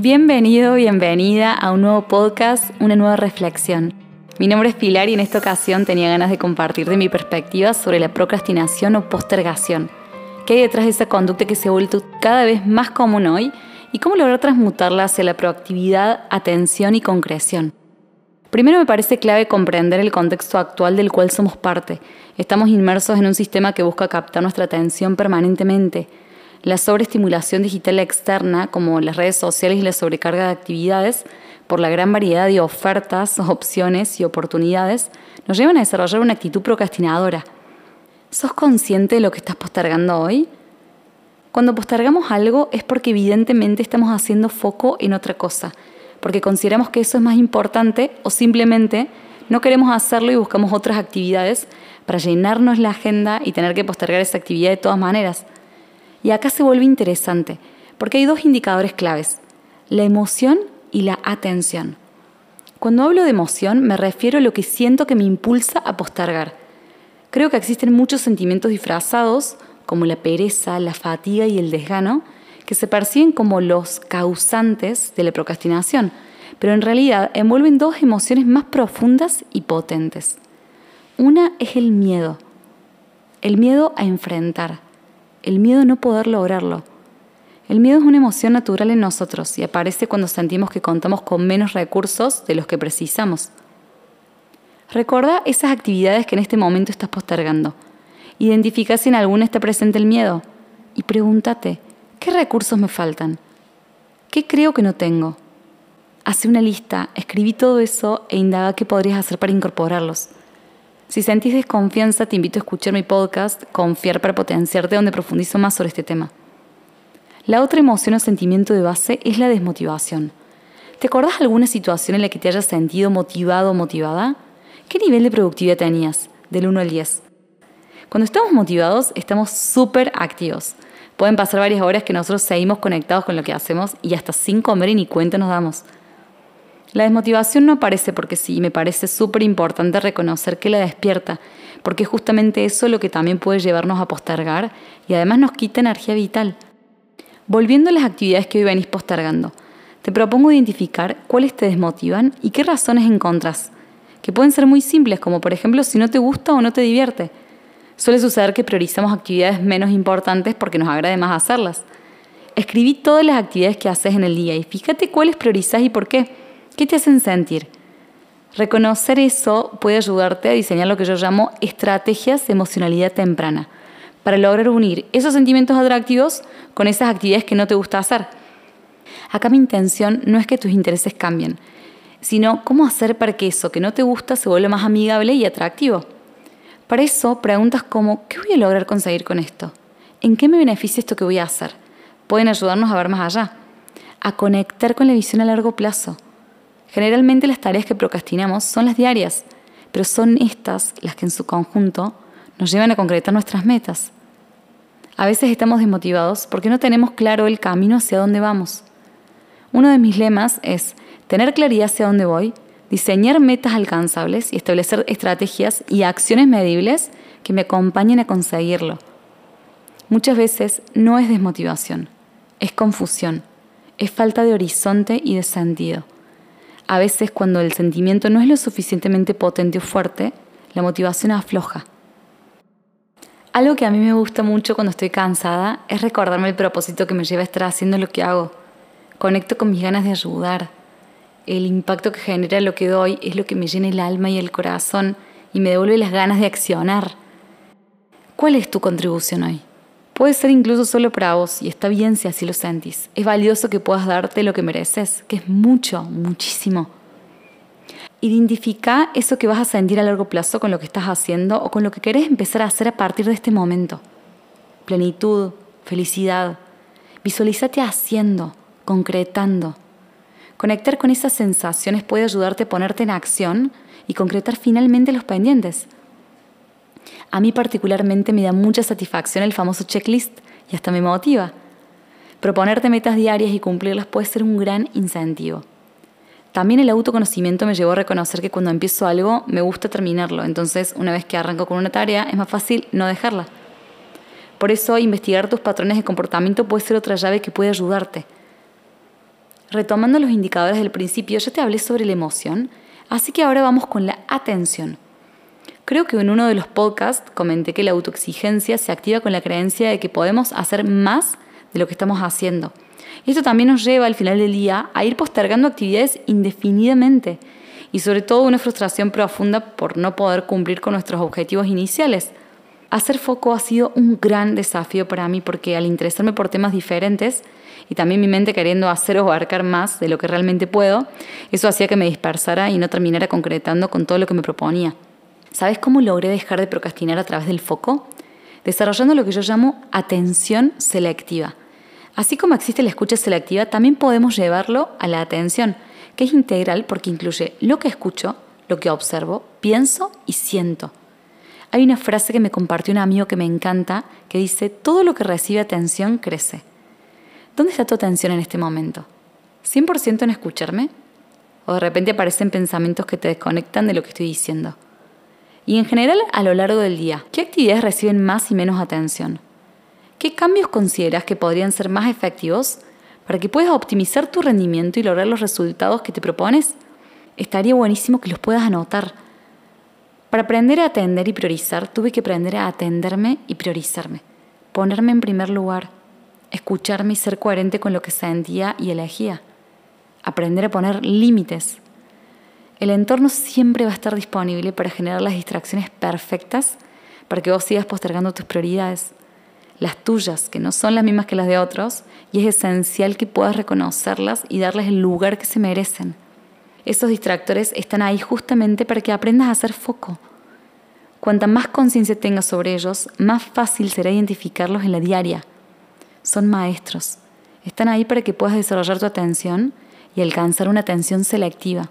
Bienvenido, bienvenida a un nuevo podcast, una nueva reflexión. Mi nombre es Pilar y en esta ocasión tenía ganas de compartir de mi perspectiva sobre la procrastinación o postergación. ¿Qué hay detrás de esa conducta que se ha vuelto cada vez más común hoy y cómo lograr transmutarla hacia la proactividad, atención y concreción? Primero me parece clave comprender el contexto actual del cual somos parte. Estamos inmersos en un sistema que busca captar nuestra atención permanentemente la sobreestimulación digital externa, como las redes sociales y la sobrecarga de actividades, por la gran variedad de ofertas, opciones y oportunidades, nos llevan a desarrollar una actitud procrastinadora. ¿Sos consciente de lo que estás postergando hoy? Cuando postergamos algo es porque evidentemente estamos haciendo foco en otra cosa, porque consideramos que eso es más importante o simplemente no queremos hacerlo y buscamos otras actividades para llenarnos la agenda y tener que postergar esa actividad de todas maneras. Y acá se vuelve interesante, porque hay dos indicadores claves, la emoción y la atención. Cuando hablo de emoción me refiero a lo que siento que me impulsa a postergar. Creo que existen muchos sentimientos disfrazados, como la pereza, la fatiga y el desgano, que se perciben como los causantes de la procrastinación, pero en realidad envuelven dos emociones más profundas y potentes. Una es el miedo, el miedo a enfrentar, el miedo no poder lograrlo. El miedo es una emoción natural en nosotros y aparece cuando sentimos que contamos con menos recursos de los que precisamos. Recuerda esas actividades que en este momento estás postergando. Identifica si en alguna está presente el miedo y pregúntate, ¿qué recursos me faltan? ¿Qué creo que no tengo? Hace una lista, escribí todo eso e indaga qué podrías hacer para incorporarlos. Si sentís desconfianza, te invito a escuchar mi podcast Confiar para potenciarte, donde profundizo más sobre este tema. La otra emoción o sentimiento de base es la desmotivación. ¿Te acordás de alguna situación en la que te hayas sentido motivado o motivada? ¿Qué nivel de productividad tenías? Del 1 al 10. Cuando estamos motivados, estamos súper activos. Pueden pasar varias horas que nosotros seguimos conectados con lo que hacemos y hasta sin comer y ni cuenta nos damos. La desmotivación no aparece porque sí, me parece súper importante reconocer que la despierta, porque es justamente eso lo que también puede llevarnos a postergar y además nos quita energía vital. Volviendo a las actividades que hoy venís postergando, te propongo identificar cuáles te desmotivan y qué razones encontrás, que pueden ser muy simples, como por ejemplo si no te gusta o no te divierte. Suele suceder que priorizamos actividades menos importantes porque nos agrade más hacerlas. Escribí todas las actividades que haces en el día y fíjate cuáles priorizás y por qué. ¿Qué te hacen sentir? Reconocer eso puede ayudarte a diseñar lo que yo llamo estrategias de emocionalidad temprana, para lograr unir esos sentimientos atractivos con esas actividades que no te gusta hacer. Acá mi intención no es que tus intereses cambien, sino cómo hacer para que eso que no te gusta se vuelva más amigable y atractivo. Para eso, preguntas como, ¿qué voy a lograr conseguir con esto? ¿En qué me beneficia esto que voy a hacer? Pueden ayudarnos a ver más allá, a conectar con la visión a largo plazo Generalmente las tareas que procrastinamos son las diarias, pero son estas las que en su conjunto nos llevan a concretar nuestras metas. A veces estamos desmotivados porque no tenemos claro el camino hacia dónde vamos. Uno de mis lemas es tener claridad hacia dónde voy, diseñar metas alcanzables y establecer estrategias y acciones medibles que me acompañen a conseguirlo. Muchas veces no es desmotivación, es confusión, es falta de horizonte y de sentido a veces cuando el sentimiento no es lo suficientemente potente o fuerte, la motivación afloja. Algo que a mí me gusta mucho cuando estoy cansada es recordarme el propósito que me lleva a estar haciendo lo que hago. Conecto con mis ganas de ayudar. El impacto que genera lo que doy es lo que me llena el alma y el corazón y me devuelve las ganas de accionar. ¿Cuál es tu contribución hoy? Puede ser incluso solo para vos y está bien si así lo sentís. Es valioso que puedas darte lo que mereces, que es mucho, muchísimo. Identifica eso que vas a sentir a largo plazo con lo que estás haciendo o con lo que querés empezar a hacer a partir de este momento. Plenitud, felicidad. Visualízate haciendo, concretando. Conectar con esas sensaciones puede ayudarte a ponerte en acción y concretar finalmente los pendientes. A mí particularmente me da mucha satisfacción el famoso checklist y hasta me motiva. Proponerte metas diarias y cumplirlas puede ser un gran incentivo. También el autoconocimiento me llevó a reconocer que cuando empiezo algo me gusta terminarlo, entonces una vez que arranco con una tarea es más fácil no dejarla. Por eso investigar tus patrones de comportamiento puede ser otra llave que puede ayudarte. Retomando los indicadores del principio, ya te hablé sobre la emoción, así que ahora vamos con la atención. Creo que en uno de los podcasts comenté que la autoexigencia se activa con la creencia de que podemos hacer más de lo que estamos haciendo. Esto también nos lleva al final del día a ir postergando actividades indefinidamente y sobre todo una frustración profunda por no poder cumplir con nuestros objetivos iniciales. Hacer foco ha sido un gran desafío para mí porque al interesarme por temas diferentes, y también mi mente queriendo hacer o abarcar más de lo que realmente puedo, eso hacía que me dispersara y no terminara concretando con todo lo que me proponía. ¿Sabes cómo logré dejar de procrastinar a través del foco? Desarrollando lo que yo llamo atención selectiva. Así como existe la escucha selectiva, también podemos llevarlo a la atención, que es integral porque incluye lo que escucho, lo que observo, pienso y siento. Hay una frase que me compartió un amigo que me encanta que dice, todo lo que recibe atención crece. ¿Dónde está tu atención en este momento? ¿100% en escucharme? ¿O de repente aparecen pensamientos que te desconectan de lo que estoy diciendo? Y en general, a lo largo del día, ¿qué actividades reciben más y menos atención? ¿Qué cambios consideras que podrían ser más efectivos para que puedas optimizar tu rendimiento y lograr los resultados que te propones? Estaría buenísimo que los puedas anotar. Para aprender a atender y priorizar, tuve que aprender a atenderme y priorizarme, ponerme en primer lugar escucharme y ser coherente con lo que sentía y elegía, aprender a poner límites. El entorno siempre va a estar disponible para generar las distracciones perfectas para que vos sigas postergando tus prioridades, las tuyas, que no son las mismas que las de otros, y es esencial que puedas reconocerlas y darles el lugar que se merecen. Esos distractores están ahí justamente para que aprendas a hacer foco. Cuanta más conciencia tengas sobre ellos, más fácil será identificarlos en la diaria son maestros. Están ahí para que puedas desarrollar tu atención y alcanzar una atención selectiva,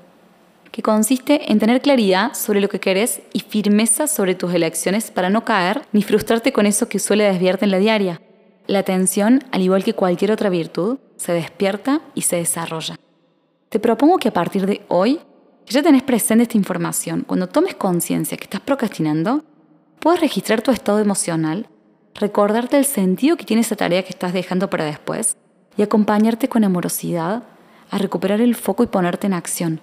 que consiste en tener claridad sobre lo que querés y firmeza sobre tus elecciones para no caer ni frustrarte con eso que suele desviarte en la diaria. La atención, al igual que cualquier otra virtud, se despierta y se desarrolla. Te propongo que a partir de hoy, que ya tenés presente esta información, cuando tomes conciencia que estás procrastinando, puedas registrar tu estado emocional recordarte el sentido que tiene esa tarea que estás dejando para después y acompañarte con amorosidad a recuperar el foco y ponerte en acción.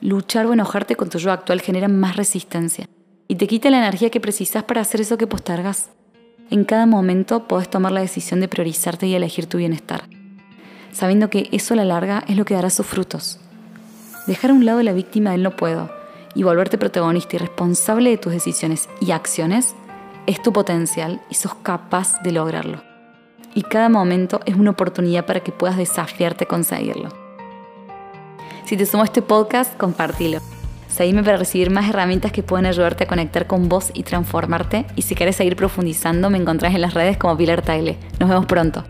Luchar o enojarte con tu yo actual genera más resistencia y te quita la energía que precisas para hacer eso que postergas. En cada momento puedes tomar la decisión de priorizarte y elegir tu bienestar, sabiendo que eso a la larga es lo que dará sus frutos. Dejar a un lado la víctima del no puedo y volverte protagonista y responsable de tus decisiones y acciones es tu potencial y sos capaz de lograrlo. Y cada momento es una oportunidad para que puedas desafiarte a conseguirlo. Si te sumo a este podcast, compártelo. Seguime para recibir más herramientas que pueden ayudarte a conectar con vos y transformarte. Y si quieres seguir profundizando, me encontrás en las redes como Pilar Tagle. Nos vemos pronto.